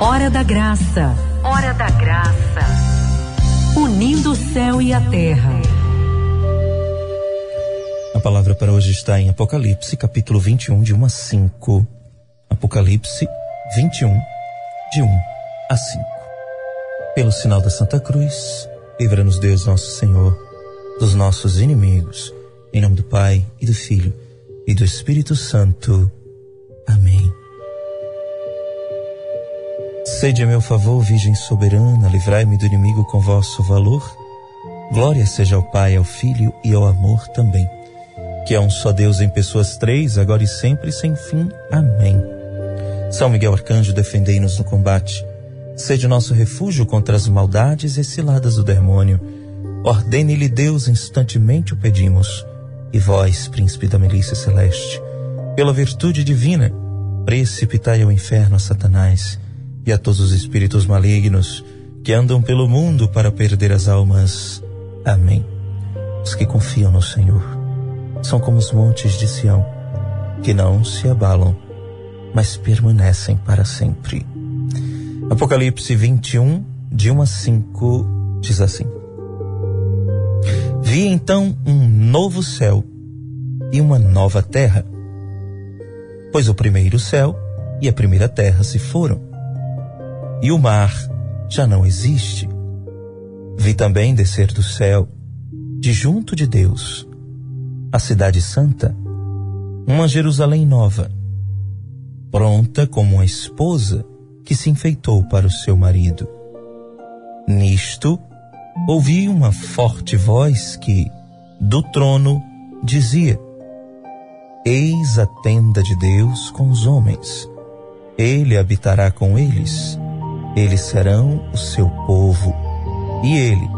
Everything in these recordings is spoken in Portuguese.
Hora da Graça. Hora da Graça. Unindo o céu e a terra. A palavra para hoje está em Apocalipse, capítulo 21, de 1 a 5. Apocalipse 21, de 1 a 5. Pelo sinal da Santa Cruz, livra-nos Deus nosso Senhor dos nossos inimigos. Em nome do Pai e do Filho e do Espírito Santo. Amém. Sede a meu favor, Virgem soberana, livrai-me do inimigo com vosso valor. Glória seja ao Pai, ao Filho e ao amor também. Que é um só Deus em pessoas três, agora e sempre, sem fim. Amém. São Miguel Arcanjo, defendei-nos no combate. Sede nosso refúgio contra as maldades e ciladas do demônio. Ordene-lhe Deus, instantemente o pedimos. E vós, príncipe da milícia celeste, pela virtude divina, precipitai ao inferno a Satanás e a todos os espíritos malignos que andam pelo mundo para perder as almas. Amém. Os que confiam no Senhor são como os montes de Sião, que não se abalam, mas permanecem para sempre. Apocalipse 21, de 1 a 5, diz assim: Vi então um novo céu e uma nova terra, pois o primeiro céu e a primeira terra se foram, e o mar já não existe. Vi também descer do céu, de junto de Deus, a cidade santa, uma Jerusalém nova, pronta como uma esposa que se enfeitou para o seu marido. Nisto, ouvi uma forte voz que, do trono, dizia: Eis a tenda de Deus com os homens. Ele habitará com eles. Eles serão o seu povo. E ele,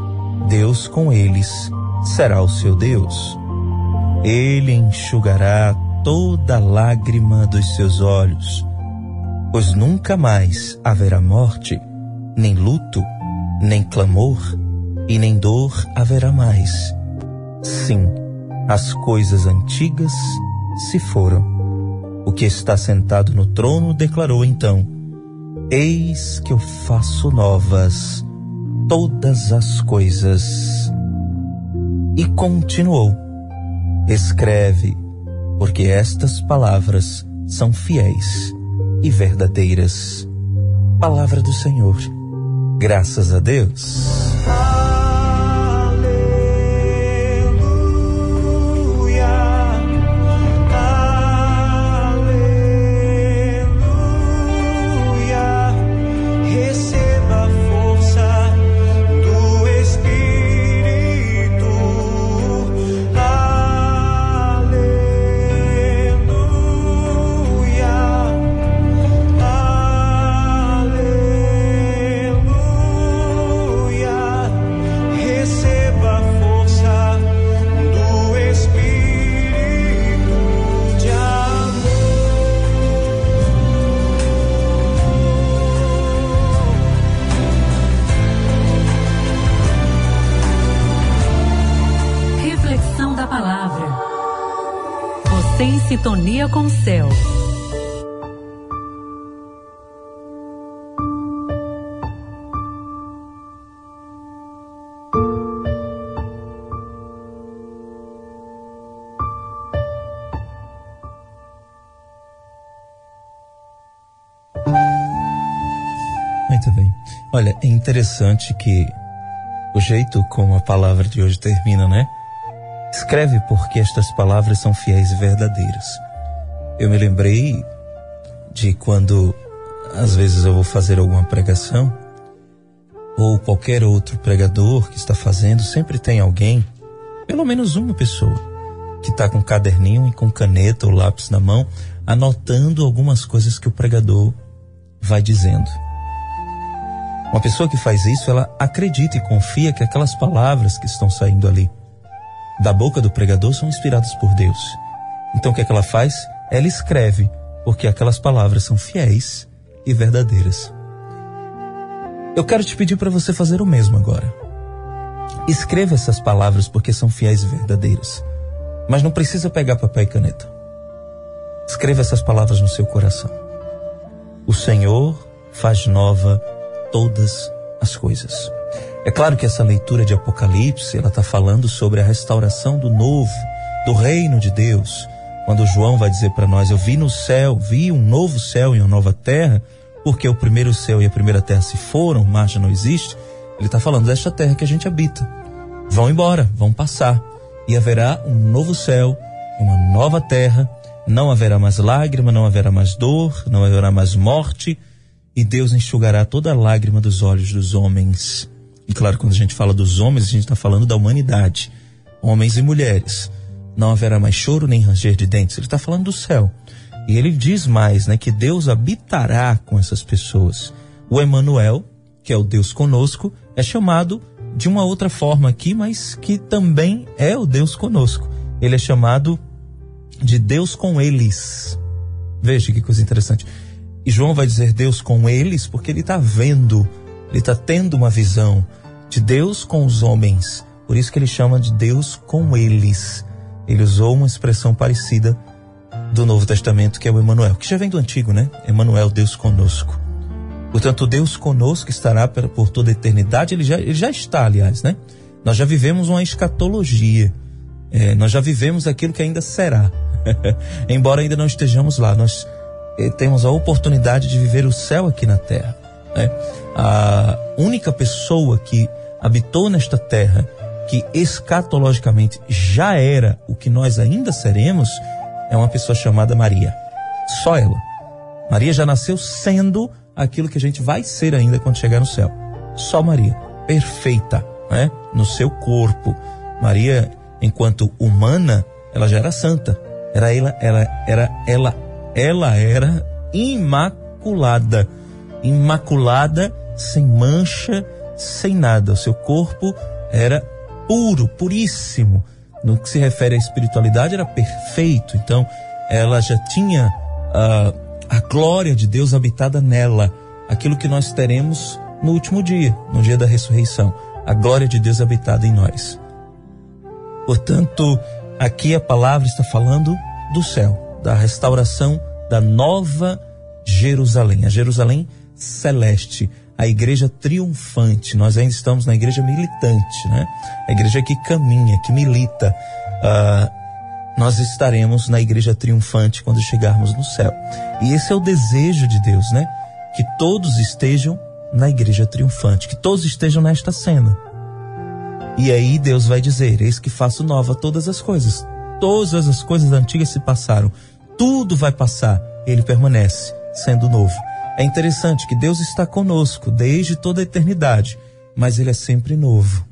Deus com eles, será o seu Deus. Ele enxugará toda lágrima dos seus olhos, pois nunca mais haverá morte, nem luto, nem clamor, e nem dor haverá mais. Sim, as coisas antigas se foram. O que está sentado no trono declarou então: Eis que eu faço novas todas as coisas. E continuou: Escreve, porque estas palavras são fiéis e verdadeiras. Palavra do Senhor. Graças a Deus. Olha, é interessante que o jeito como a palavra de hoje termina, né? Escreve porque estas palavras são fiéis e verdadeiras. Eu me lembrei de quando às vezes eu vou fazer alguma pregação ou qualquer outro pregador que está fazendo, sempre tem alguém, pelo menos uma pessoa, que está com caderninho e com caneta ou lápis na mão, anotando algumas coisas que o pregador vai dizendo. Uma pessoa que faz isso, ela acredita e confia que aquelas palavras que estão saindo ali da boca do pregador são inspiradas por Deus. Então o que, é que ela faz? Ela escreve, porque aquelas palavras são fiéis e verdadeiras. Eu quero te pedir para você fazer o mesmo agora. Escreva essas palavras porque são fiéis e verdadeiras. Mas não precisa pegar papel e caneta. Escreva essas palavras no seu coração. O Senhor faz nova todas as coisas. É claro que essa leitura de Apocalipse, ela está falando sobre a restauração do novo, do reino de Deus. Quando João vai dizer para nós, eu vi no céu, vi um novo céu e uma nova terra, porque o primeiro céu e a primeira terra se foram, mar já não existe. Ele está falando desta terra que a gente habita. Vão embora, vão passar. E haverá um novo céu, uma nova terra, não haverá mais lágrima, não haverá mais dor, não haverá mais morte, e Deus enxugará toda lágrima dos olhos dos homens. E claro, quando a gente fala dos homens, a gente está falando da humanidade, homens e mulheres. Não haverá mais choro nem ranger de dentes. Ele está falando do céu. E ele diz mais, né, que Deus habitará com essas pessoas. O Emanuel, que é o Deus conosco, é chamado de uma outra forma aqui, mas que também é o Deus conosco. Ele é chamado de Deus com eles. Veja que coisa interessante. E João vai dizer Deus com eles porque ele está vendo, ele está tendo uma visão de Deus com os homens. Por isso que ele chama de Deus com eles. Ele usou uma expressão parecida do Novo Testamento, que é o Emanuel, que já vem do Antigo, né? Emanuel, Deus conosco. Portanto, Deus conosco estará por toda a eternidade, ele já, ele já está, aliás, né? Nós já vivemos uma escatologia, é, nós já vivemos aquilo que ainda será. Embora ainda não estejamos lá, nós temos a oportunidade de viver o céu aqui na terra. Né? A única pessoa que habitou nesta terra, que escatologicamente já era o que nós ainda seremos, é uma pessoa chamada Maria. Só ela. Maria já nasceu sendo aquilo que a gente vai ser ainda quando chegar no céu. Só Maria. Perfeita, né? No seu corpo. Maria, enquanto humana, ela já era santa. Era ela, ela era ela ela era imaculada. Imaculada, sem mancha, sem nada. O seu corpo era puro, puríssimo. No que se refere à espiritualidade, era perfeito. Então, ela já tinha uh, a glória de Deus habitada nela. Aquilo que nós teremos no último dia, no dia da ressurreição. A glória de Deus habitada em nós. Portanto, aqui a palavra está falando do céu da restauração da nova Jerusalém, a Jerusalém celeste, a igreja triunfante. Nós ainda estamos na igreja militante, né? A igreja que caminha, que milita. Uh, nós estaremos na igreja triunfante quando chegarmos no céu. E esse é o desejo de Deus, né? Que todos estejam na igreja triunfante, que todos estejam nesta cena. E aí Deus vai dizer: Eis que faço nova todas as coisas. Todas as coisas antigas se passaram tudo vai passar, ele permanece sendo novo. É interessante que Deus está conosco desde toda a eternidade, mas ele é sempre novo.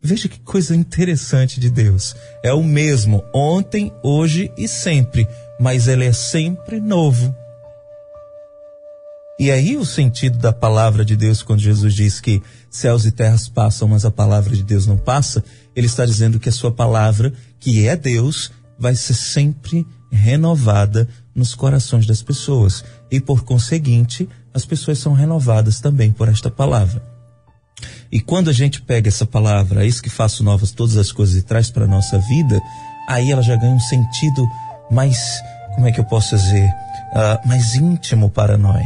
Veja que coisa interessante de Deus. É o mesmo ontem, hoje e sempre, mas ele é sempre novo. E aí o sentido da palavra de Deus quando Jesus diz que céus e terras passam, mas a palavra de Deus não passa, ele está dizendo que a sua palavra, que é Deus, vai ser sempre renovada nos corações das pessoas. E por conseguinte, as pessoas são renovadas também por esta palavra. E quando a gente pega essa palavra, isso que faço novas todas as coisas e traz para a nossa vida, aí ela já ganha um sentido mais, como é que eu posso dizer, uh, mais íntimo para nós.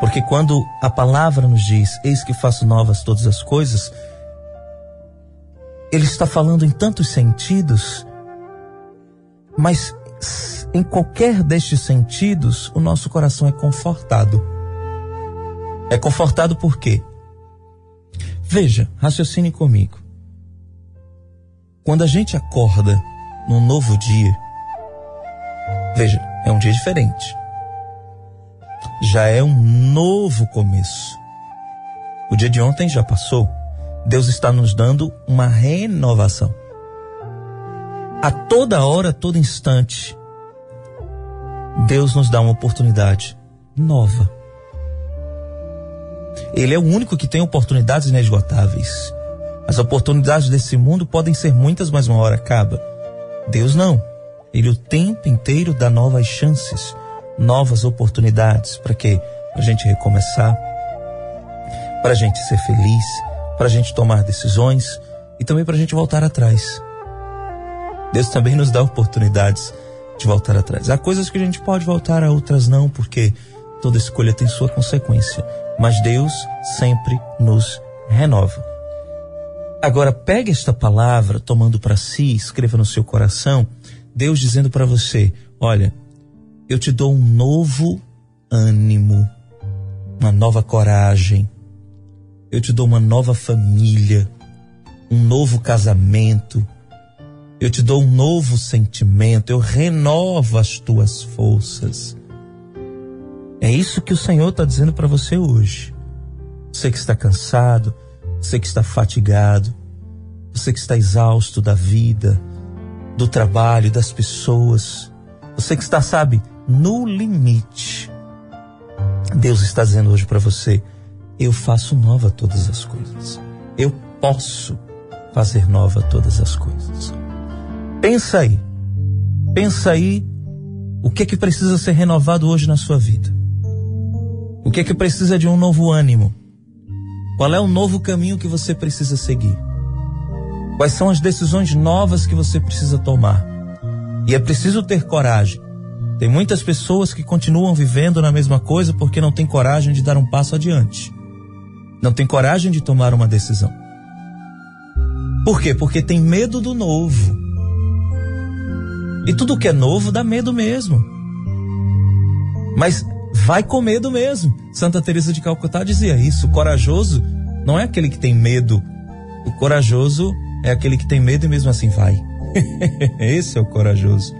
Porque quando a palavra nos diz, eis que faço novas todas as coisas, ele está falando em tantos sentidos mas em qualquer destes sentidos, o nosso coração é confortado. É confortado por quê? Veja, raciocine comigo. Quando a gente acorda num novo dia, veja, é um dia diferente. Já é um novo começo. O dia de ontem já passou. Deus está nos dando uma renovação a toda hora, a todo instante, Deus nos dá uma oportunidade nova. Ele é o único que tem oportunidades inesgotáveis. As oportunidades desse mundo podem ser muitas, mas uma hora acaba. Deus não. Ele o tempo inteiro dá novas chances, novas oportunidades. Para quê? Para a gente recomeçar, para a gente ser feliz, para a gente tomar decisões e também para a gente voltar atrás. Deus também nos dá oportunidades de voltar atrás. Há coisas que a gente pode voltar, a outras não, porque toda escolha tem sua consequência, mas Deus sempre nos renova. Agora pegue esta palavra, tomando para si, escreva no seu coração, Deus dizendo para você: olha, eu te dou um novo ânimo, uma nova coragem, eu te dou uma nova família, um novo casamento, eu te dou um novo sentimento, eu renovo as tuas forças. É isso que o Senhor está dizendo para você hoje. Você que está cansado, você que está fatigado, você que está exausto da vida, do trabalho, das pessoas, você que está, sabe, no limite. Deus está dizendo hoje para você: eu faço nova todas as coisas. Eu posso fazer nova todas as coisas. Pensa aí. Pensa aí o que é que precisa ser renovado hoje na sua vida. O que é que precisa de um novo ânimo? Qual é o novo caminho que você precisa seguir? Quais são as decisões novas que você precisa tomar? E é preciso ter coragem. Tem muitas pessoas que continuam vivendo na mesma coisa porque não têm coragem de dar um passo adiante. Não tem coragem de tomar uma decisão. Por quê? Porque tem medo do novo. E tudo que é novo dá medo mesmo. Mas vai com medo mesmo. Santa Teresa de Calcutá dizia isso. O corajoso não é aquele que tem medo. O corajoso é aquele que tem medo e mesmo assim vai. Esse é o corajoso.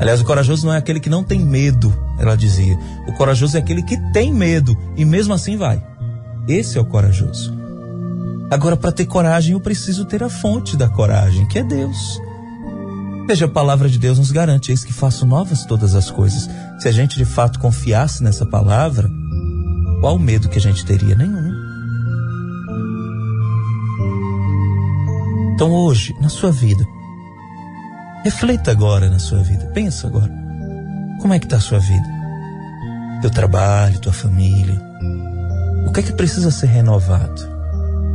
Aliás, o corajoso não é aquele que não tem medo, ela dizia. O corajoso é aquele que tem medo e mesmo assim vai. Esse é o corajoso. Agora, para ter coragem, eu preciso ter a fonte da coragem, que é Deus. Veja, a palavra de Deus nos garante, eis que faço novas todas as coisas. Se a gente de fato confiasse nessa palavra, qual o medo que a gente teria? Nenhum. Então hoje, na sua vida, reflita agora na sua vida, pensa agora. Como é que está a sua vida? Teu trabalho, tua família. O que é que precisa ser renovado?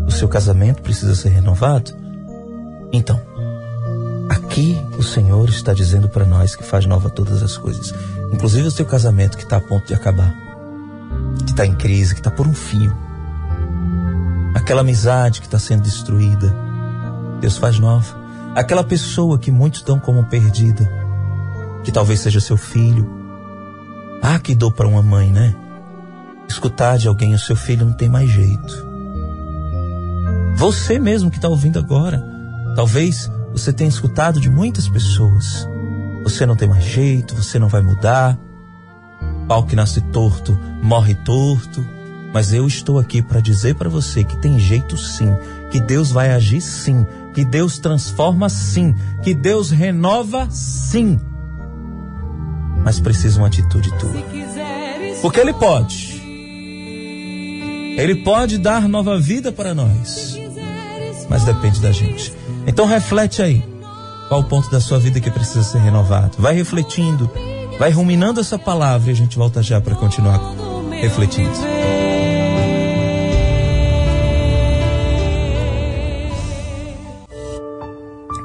O seu casamento precisa ser renovado? Então, aqui o Senhor está dizendo para nós que faz nova todas as coisas, inclusive o seu casamento que está a ponto de acabar, que está em crise, que está por um fio, aquela amizade que está sendo destruída, Deus faz nova. Aquela pessoa que muitos dão como perdida, que talvez seja seu filho. Ah, que dou para uma mãe, né? Escutar de alguém, o seu filho não tem mais jeito. Você mesmo que está ouvindo agora, talvez você tenha escutado de muitas pessoas. Você não tem mais jeito, você não vai mudar. Pau que nasce torto, morre torto. Mas eu estou aqui para dizer para você que tem jeito sim, que Deus vai agir sim, que Deus transforma sim, que Deus renova sim. Mas precisa uma atitude tua. Porque Ele pode. Ele pode dar nova vida para nós. Mas depende da gente. Então reflete aí. Qual o ponto da sua vida que precisa ser renovado? Vai refletindo, vai ruminando essa palavra e a gente volta já para continuar refletindo.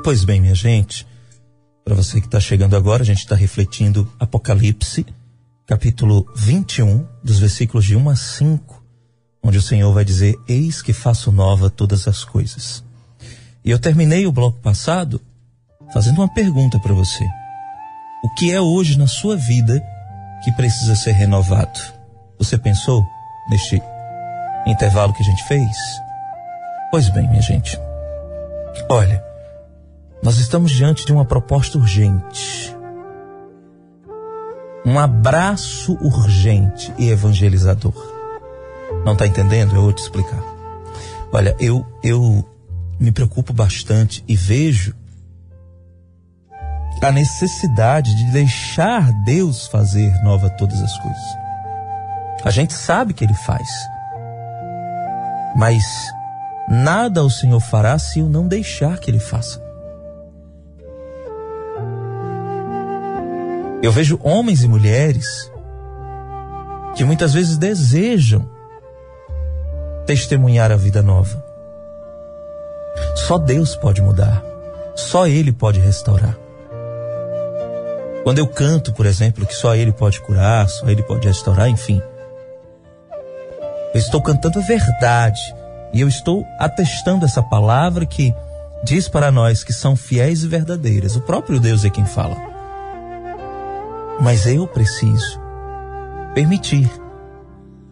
Pois bem, minha gente, para você que está chegando agora, a gente está refletindo Apocalipse, capítulo 21, dos versículos de 1 a 5, onde o Senhor vai dizer: Eis que faço nova todas as coisas. E eu terminei o bloco passado fazendo uma pergunta para você: O que é hoje na sua vida que precisa ser renovado? Você pensou neste intervalo que a gente fez? Pois bem, minha gente, olha, nós estamos diante de uma proposta urgente. Um abraço urgente e evangelizador. Não está entendendo? Eu vou te explicar. Olha, eu, eu me preocupo bastante e vejo a necessidade de deixar Deus fazer nova todas as coisas. A gente sabe que Ele faz, mas nada o Senhor fará se eu não deixar que Ele faça. Eu vejo homens e mulheres que muitas vezes desejam testemunhar a vida nova. Só Deus pode mudar. Só Ele pode restaurar. Quando eu canto, por exemplo, que só Ele pode curar, só Ele pode restaurar, enfim. Eu estou cantando a verdade e eu estou atestando essa palavra que diz para nós que são fiéis e verdadeiras. O próprio Deus é quem fala. Mas eu preciso permitir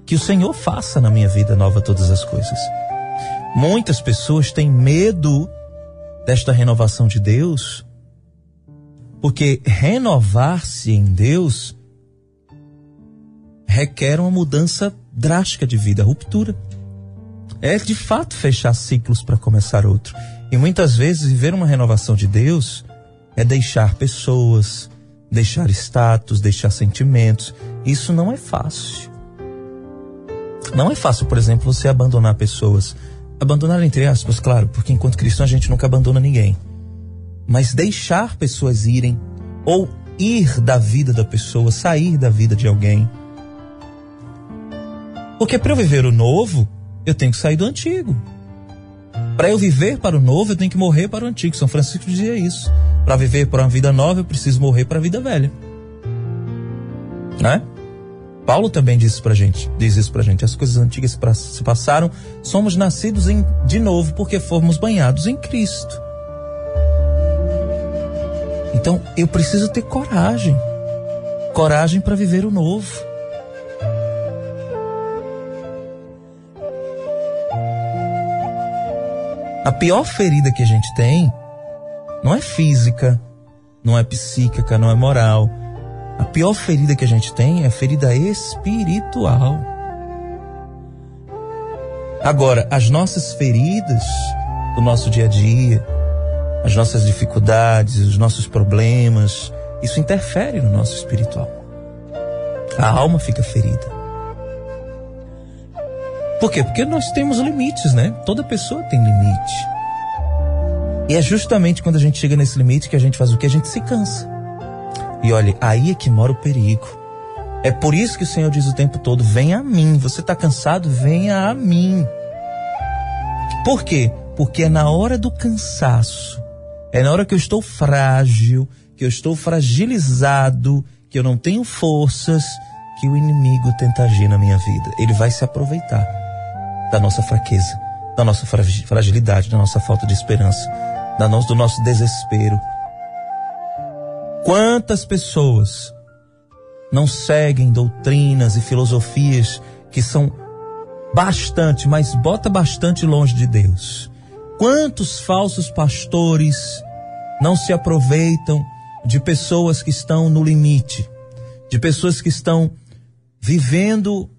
que o Senhor faça na minha vida nova todas as coisas. Muitas pessoas têm medo desta renovação de Deus, porque renovar-se em Deus requer uma mudança drástica de vida, ruptura. É de fato fechar ciclos para começar outro. E muitas vezes viver uma renovação de Deus é deixar pessoas, deixar status, deixar sentimentos. Isso não é fácil. Não é fácil, por exemplo, você abandonar pessoas. Abandonar entre aspas, claro, porque enquanto cristão a gente nunca abandona ninguém. Mas deixar pessoas irem, ou ir da vida da pessoa, sair da vida de alguém. Porque para eu viver o novo, eu tenho que sair do antigo. Para eu viver para o novo, eu tenho que morrer para o antigo. São Francisco dizia isso. Para viver para uma vida nova, eu preciso morrer para a vida velha. Né? Paulo também diz isso pra gente, diz isso pra gente. As coisas antigas se passaram, somos nascidos em, de novo porque fomos banhados em Cristo. Então eu preciso ter coragem. Coragem para viver o novo. A pior ferida que a gente tem não é física, não é psíquica, não é moral. A pior ferida que a gente tem é a ferida espiritual. Agora, as nossas feridas do nosso dia a dia, as nossas dificuldades, os nossos problemas, isso interfere no nosso espiritual. A alma fica ferida. Por quê? Porque nós temos limites, né? Toda pessoa tem limite. E é justamente quando a gente chega nesse limite que a gente faz o que? A gente se cansa. E olha, aí é que mora o perigo. É por isso que o Senhor diz o tempo todo: venha a mim. Você está cansado? Venha a mim. Por quê? Porque é na hora do cansaço, é na hora que eu estou frágil, que eu estou fragilizado, que eu não tenho forças, que o inimigo tenta agir na minha vida. Ele vai se aproveitar da nossa fraqueza, da nossa fragilidade, da nossa falta de esperança, da do nosso desespero. Quantas pessoas não seguem doutrinas e filosofias que são bastante, mas bota bastante longe de Deus? Quantos falsos pastores não se aproveitam de pessoas que estão no limite, de pessoas que estão vivendo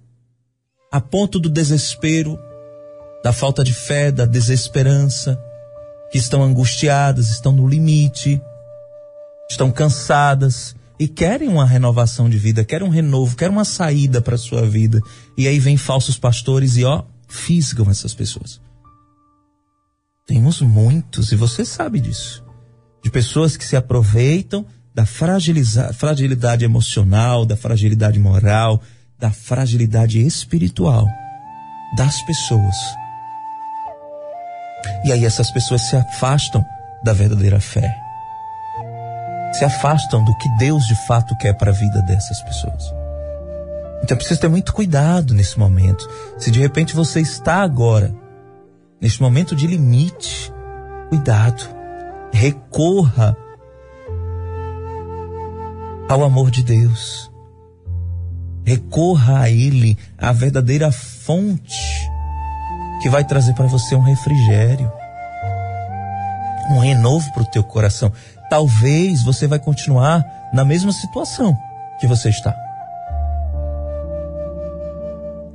a ponto do desespero, da falta de fé, da desesperança, que estão angustiadas, estão no limite, estão cansadas e querem uma renovação de vida, querem um renovo, querem uma saída para sua vida. E aí vem falsos pastores e ó, fisgam essas pessoas. Temos muitos, e você sabe disso, de pessoas que se aproveitam da fragilidade emocional, da fragilidade moral, da fragilidade espiritual das pessoas e aí essas pessoas se afastam da verdadeira fé. Se afastam do que Deus de fato quer para a vida dessas pessoas. Então precisa ter muito cuidado nesse momento. Se de repente você está agora, neste momento de limite, cuidado. Recorra ao amor de Deus. Recorra a Ele, a verdadeira fonte que vai trazer para você um refrigério, um renovo para o teu coração. Talvez você vai continuar na mesma situação que você está.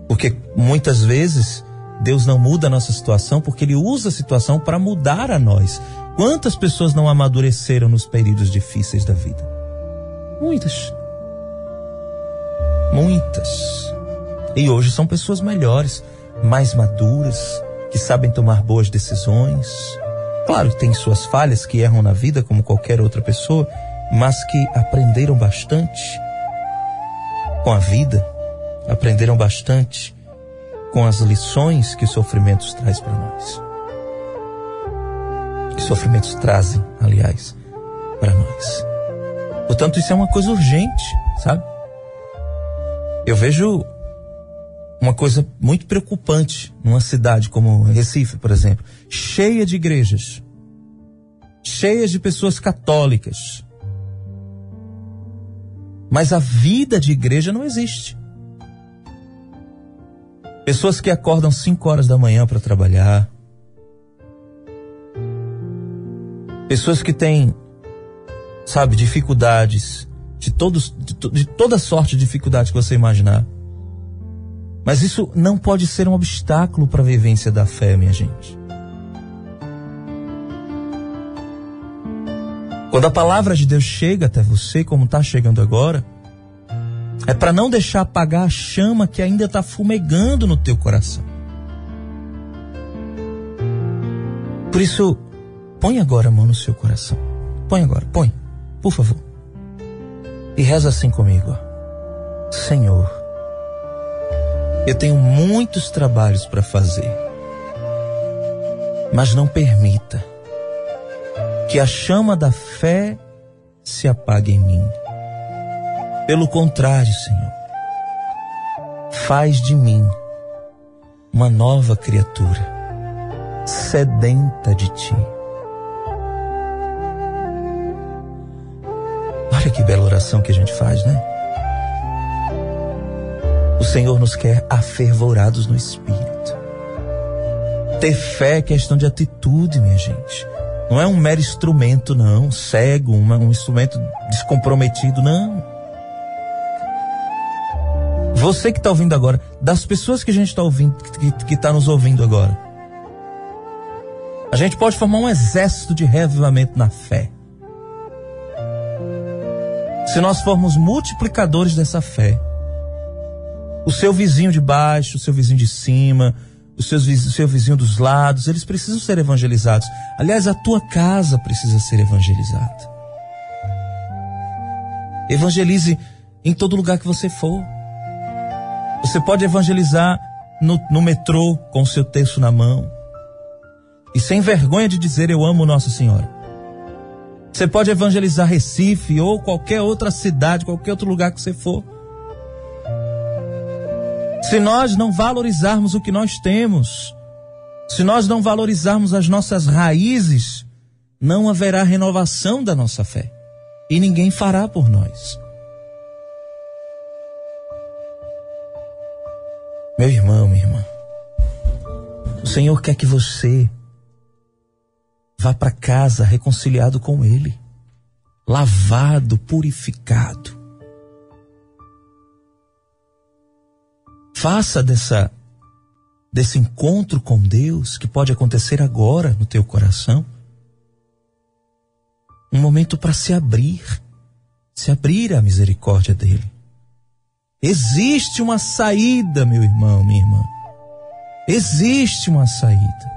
Porque muitas vezes Deus não muda a nossa situação porque Ele usa a situação para mudar a nós. Quantas pessoas não amadureceram nos períodos difíceis da vida? Muitas. Muitas. E hoje são pessoas melhores mais maduras, que sabem tomar boas decisões. Claro, tem suas falhas que erram na vida como qualquer outra pessoa, mas que aprenderam bastante com a vida, aprenderam bastante com as lições que os sofrimentos traz para nós. Que sofrimentos trazem, aliás, para nós. Portanto, isso é uma coisa urgente, sabe? Eu vejo uma coisa muito preocupante numa cidade como Recife, por exemplo, cheia de igrejas, cheias de pessoas católicas. Mas a vida de igreja não existe. Pessoas que acordam 5 horas da manhã para trabalhar. Pessoas que têm, sabe, dificuldades, de, todos, de, de toda sorte de dificuldades que você imaginar. Mas isso não pode ser um obstáculo para a vivência da fé, minha gente. Quando a palavra de Deus chega até você, como está chegando agora, é para não deixar apagar a chama que ainda está fumegando no teu coração. Por isso, põe agora a mão no seu coração. Põe agora, põe, por favor. E reza assim comigo. Senhor, eu tenho muitos trabalhos para fazer, mas não permita que a chama da fé se apague em mim. Pelo contrário, Senhor, faz de mim uma nova criatura, sedenta de Ti. Olha que bela oração que a gente faz, né? Senhor nos quer afervorados no Espírito. Ter fé é questão de atitude, minha gente. Não é um mero instrumento, não, cego, um, um instrumento descomprometido, não. Você que está ouvindo agora, das pessoas que a gente está ouvindo, que está nos ouvindo agora, a gente pode formar um exército de reavivamento na fé. Se nós formos multiplicadores dessa fé, o seu vizinho de baixo, o seu vizinho de cima, o seu, o seu vizinho dos lados, eles precisam ser evangelizados. Aliás, a tua casa precisa ser evangelizada. Evangelize em todo lugar que você for. Você pode evangelizar no, no metrô com o seu texto na mão. E sem vergonha de dizer eu amo Nossa Senhora. Você pode evangelizar Recife ou qualquer outra cidade, qualquer outro lugar que você for. Se nós não valorizarmos o que nós temos, se nós não valorizarmos as nossas raízes, não haverá renovação da nossa fé. E ninguém fará por nós. Meu irmão, minha irmã, o Senhor quer que você vá para casa reconciliado com Ele, lavado, purificado. Faça dessa desse encontro com Deus que pode acontecer agora no teu coração um momento para se abrir, se abrir à misericórdia dele. Existe uma saída, meu irmão, minha irmã. Existe uma saída.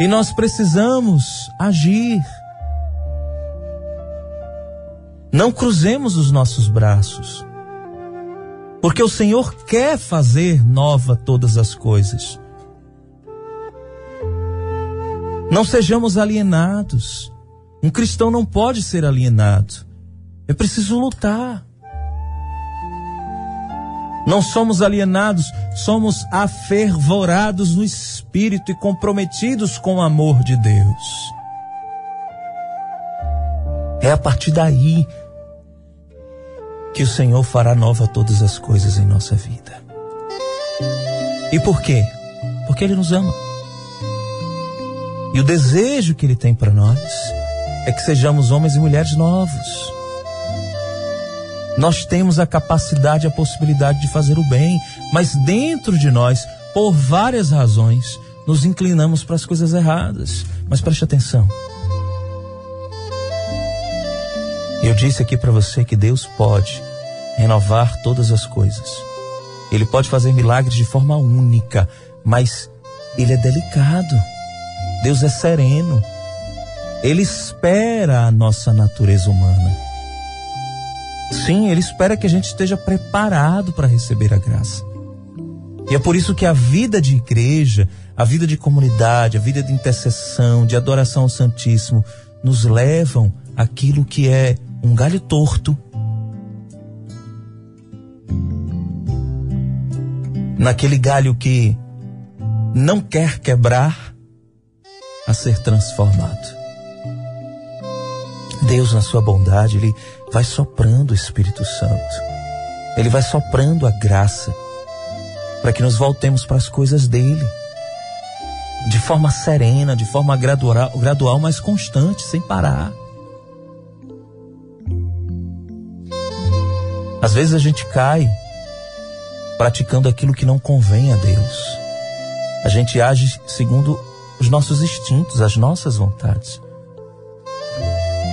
E nós precisamos agir. Não cruzemos os nossos braços. Porque o Senhor quer fazer nova todas as coisas. Não sejamos alienados. Um cristão não pode ser alienado. É preciso lutar. Não somos alienados, somos afervorados no espírito e comprometidos com o amor de Deus. É a partir daí que o Senhor fará nova todas as coisas em nossa vida. E por quê? Porque Ele nos ama. E o desejo que Ele tem para nós é que sejamos homens e mulheres novos nós temos a capacidade, a possibilidade de fazer o bem, mas dentro de nós, por várias razões, nos inclinamos para as coisas erradas. Mas preste atenção. Eu disse aqui para você que Deus pode renovar todas as coisas. Ele pode fazer milagres de forma única, mas ele é delicado. Deus é sereno. Ele espera a nossa natureza humana. Sim, Ele espera que a gente esteja preparado para receber a graça. E é por isso que a vida de igreja, a vida de comunidade, a vida de intercessão, de adoração ao Santíssimo, nos levam àquilo que é um galho torto. Naquele galho que não quer quebrar, a ser transformado. Deus, na sua bondade, Ele vai soprando o Espírito Santo. Ele vai soprando a graça para que nos voltemos para as coisas dele. De forma serena, de forma gradual, gradual, mas constante, sem parar. Às vezes a gente cai praticando aquilo que não convém a Deus. A gente age segundo os nossos instintos, as nossas vontades.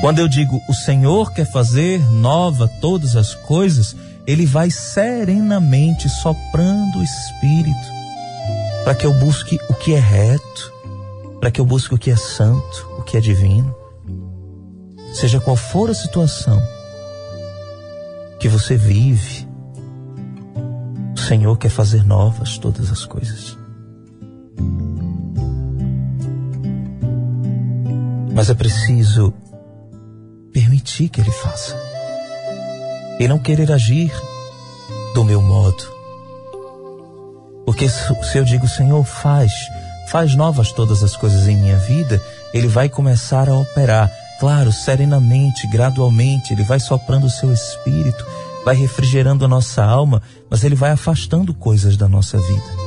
Quando eu digo o Senhor quer fazer nova todas as coisas, ele vai serenamente soprando o Espírito para que eu busque o que é reto, para que eu busque o que é santo, o que é divino. Seja qual for a situação que você vive, Senhor quer fazer novas todas as coisas. Mas é preciso permitir que Ele faça. E não querer agir do meu modo. Porque se eu digo, Senhor, faz, faz novas todas as coisas em minha vida, Ele vai começar a operar. Claro, serenamente, gradualmente, Ele vai soprando o seu espírito, vai refrigerando a nossa alma, mas Ele vai afastando coisas da nossa vida.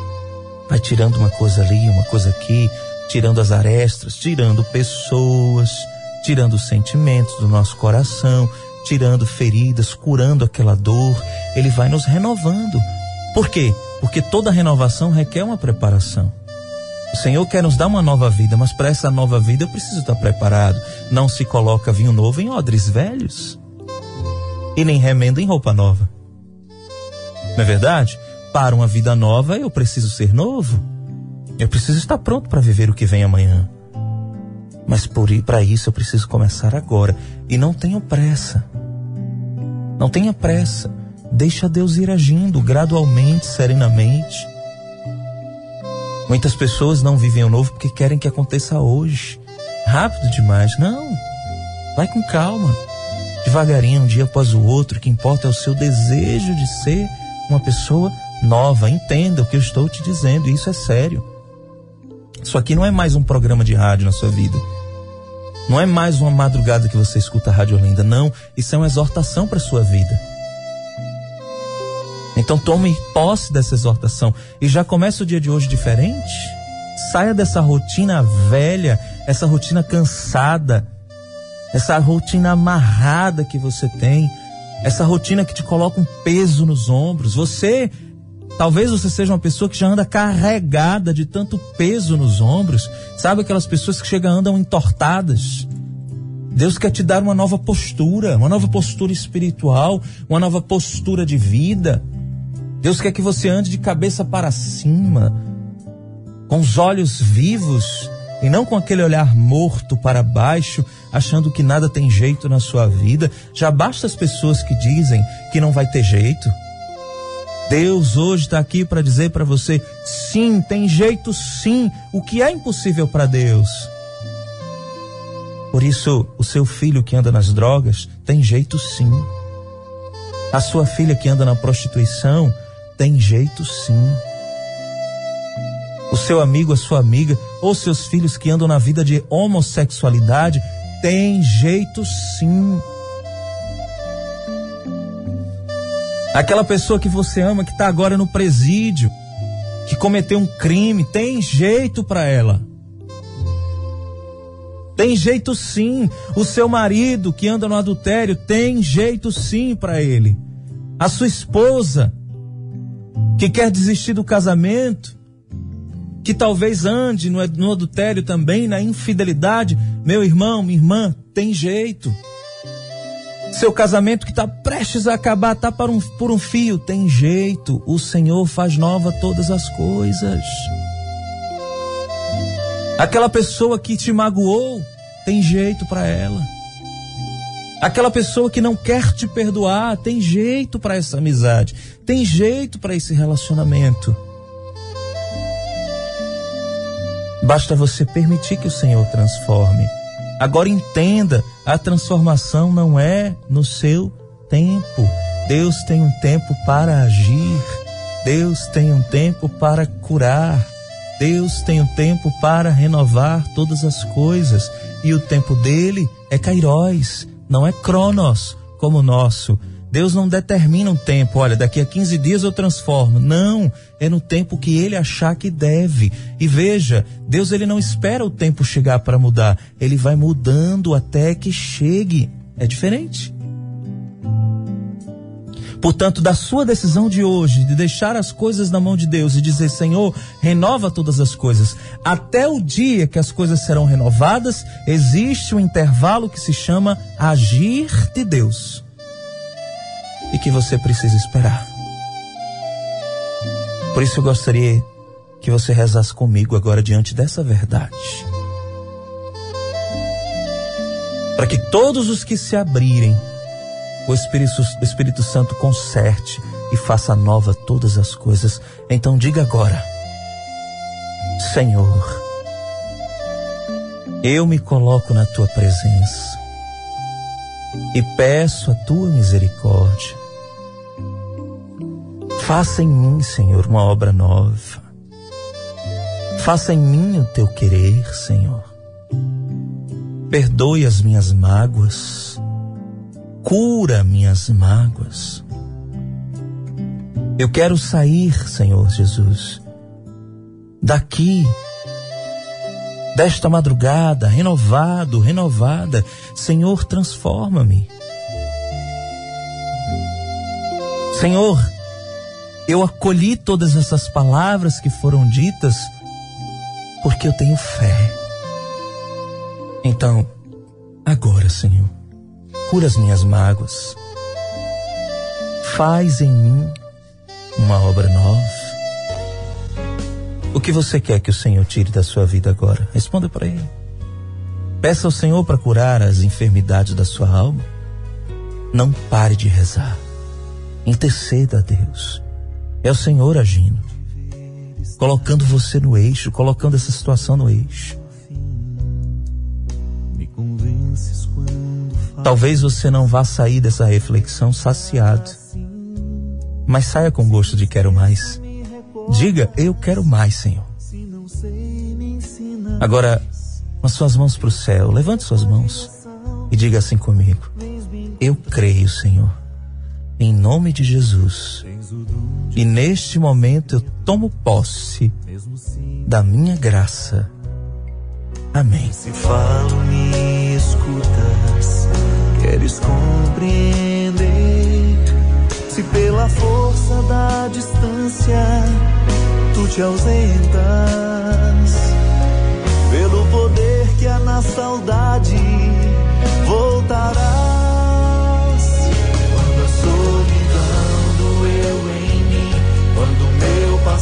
Vai tirando uma coisa ali, uma coisa aqui, tirando as arestas, tirando pessoas, tirando sentimentos do nosso coração, tirando feridas, curando aquela dor. Ele vai nos renovando. Por quê? Porque toda renovação requer uma preparação. O Senhor quer nos dar uma nova vida, mas para essa nova vida eu preciso estar preparado. Não se coloca vinho novo em odres velhos e nem remenda em roupa nova. Não é verdade? Para uma vida nova eu preciso ser novo. Eu preciso estar pronto para viver o que vem amanhã. Mas para isso eu preciso começar agora. E não tenho pressa. Não tenha pressa. Deixa Deus ir agindo gradualmente, serenamente. Muitas pessoas não vivem o novo porque querem que aconteça hoje. Rápido demais. Não. Vai com calma. Devagarinho, um dia após o outro. O que importa é o seu desejo de ser uma pessoa nova. Entenda o que eu estou te dizendo. Isso é sério. Isso aqui não é mais um programa de rádio na sua vida. Não é mais uma madrugada que você escuta a Rádio Olinda. Não, isso é uma exortação para a sua vida. Então tome posse dessa exortação e já começa o dia de hoje diferente. Saia dessa rotina velha, essa rotina cansada, essa rotina amarrada que você tem, essa rotina que te coloca um peso nos ombros. Você Talvez você seja uma pessoa que já anda carregada de tanto peso nos ombros. Sabe aquelas pessoas que chegam andam entortadas? Deus quer te dar uma nova postura, uma nova postura espiritual, uma nova postura de vida. Deus quer que você ande de cabeça para cima, com os olhos vivos e não com aquele olhar morto para baixo, achando que nada tem jeito na sua vida. Já basta as pessoas que dizem que não vai ter jeito. Deus hoje está aqui para dizer para você: sim, tem jeito sim. O que é impossível para Deus? Por isso, o seu filho que anda nas drogas tem jeito sim. A sua filha que anda na prostituição tem jeito sim. O seu amigo, a sua amiga, ou seus filhos que andam na vida de homossexualidade tem jeito sim. Aquela pessoa que você ama que está agora no presídio, que cometeu um crime, tem jeito para ela. Tem jeito sim. O seu marido que anda no adultério tem jeito sim para ele. A sua esposa que quer desistir do casamento, que talvez ande no, adultério também, na infidelidade, meu irmão, minha irmã, tem jeito. Seu casamento que está prestes a acabar, está um, por um fio, tem jeito. O Senhor faz nova todas as coisas. Aquela pessoa que te magoou, tem jeito para ela. Aquela pessoa que não quer te perdoar, tem jeito para essa amizade, tem jeito para esse relacionamento. Basta você permitir que o Senhor transforme Agora entenda, a transformação não é no seu tempo. Deus tem um tempo para agir. Deus tem um tempo para curar. Deus tem um tempo para renovar todas as coisas. E o tempo dele é Kairos, não é Cronos, como o nosso. Deus não determina um tempo, olha, daqui a 15 dias eu transformo. Não, é no tempo que ele achar que deve. E veja, Deus ele não espera o tempo chegar para mudar, ele vai mudando até que chegue. É diferente. Portanto, da sua decisão de hoje, de deixar as coisas na mão de Deus e dizer: Senhor, renova todas as coisas, até o dia que as coisas serão renovadas, existe um intervalo que se chama agir de Deus e que você precisa esperar. Por isso eu gostaria que você rezasse comigo agora diante dessa verdade. Para que todos os que se abrirem, o Espírito, o Espírito Santo conserte e faça nova todas as coisas. Então diga agora: Senhor, eu me coloco na tua presença e peço a tua misericórdia. Faça em mim, Senhor, uma obra nova. Faça em mim o teu querer, Senhor. Perdoe as minhas mágoas. Cura minhas mágoas. Eu quero sair, Senhor Jesus, daqui desta madrugada, renovado, renovada. Senhor, transforma-me. Senhor, eu acolhi todas essas palavras que foram ditas porque eu tenho fé. Então, agora, Senhor, cura as minhas mágoas. Faz em mim uma obra nova. O que você quer que o Senhor tire da sua vida agora? Responda para Ele. Peça ao Senhor para curar as enfermidades da sua alma. Não pare de rezar. Interceda a Deus. É o Senhor agindo, colocando você no eixo, colocando essa situação no eixo. Talvez você não vá sair dessa reflexão saciado, mas saia com gosto de quero mais. Diga, eu quero mais, Senhor. Agora, com as suas mãos para o céu, levante suas mãos e diga assim comigo: Eu creio, Senhor, em nome de Jesus. E neste momento eu tomo posse da minha graça. Amém. Se falo, me escutas, queres compreender. Se pela força da distância tu te ausentas pelo poder que há na saudade voltará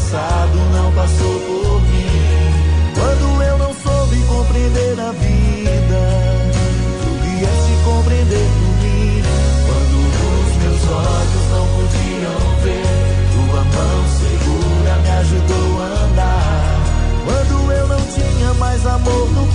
passado não passou por mim. Quando eu não soube compreender a vida, tu vieste compreender por mim. Quando os meus olhos não podiam ver, tua mão segura me ajudou a andar. Quando eu não tinha mais amor no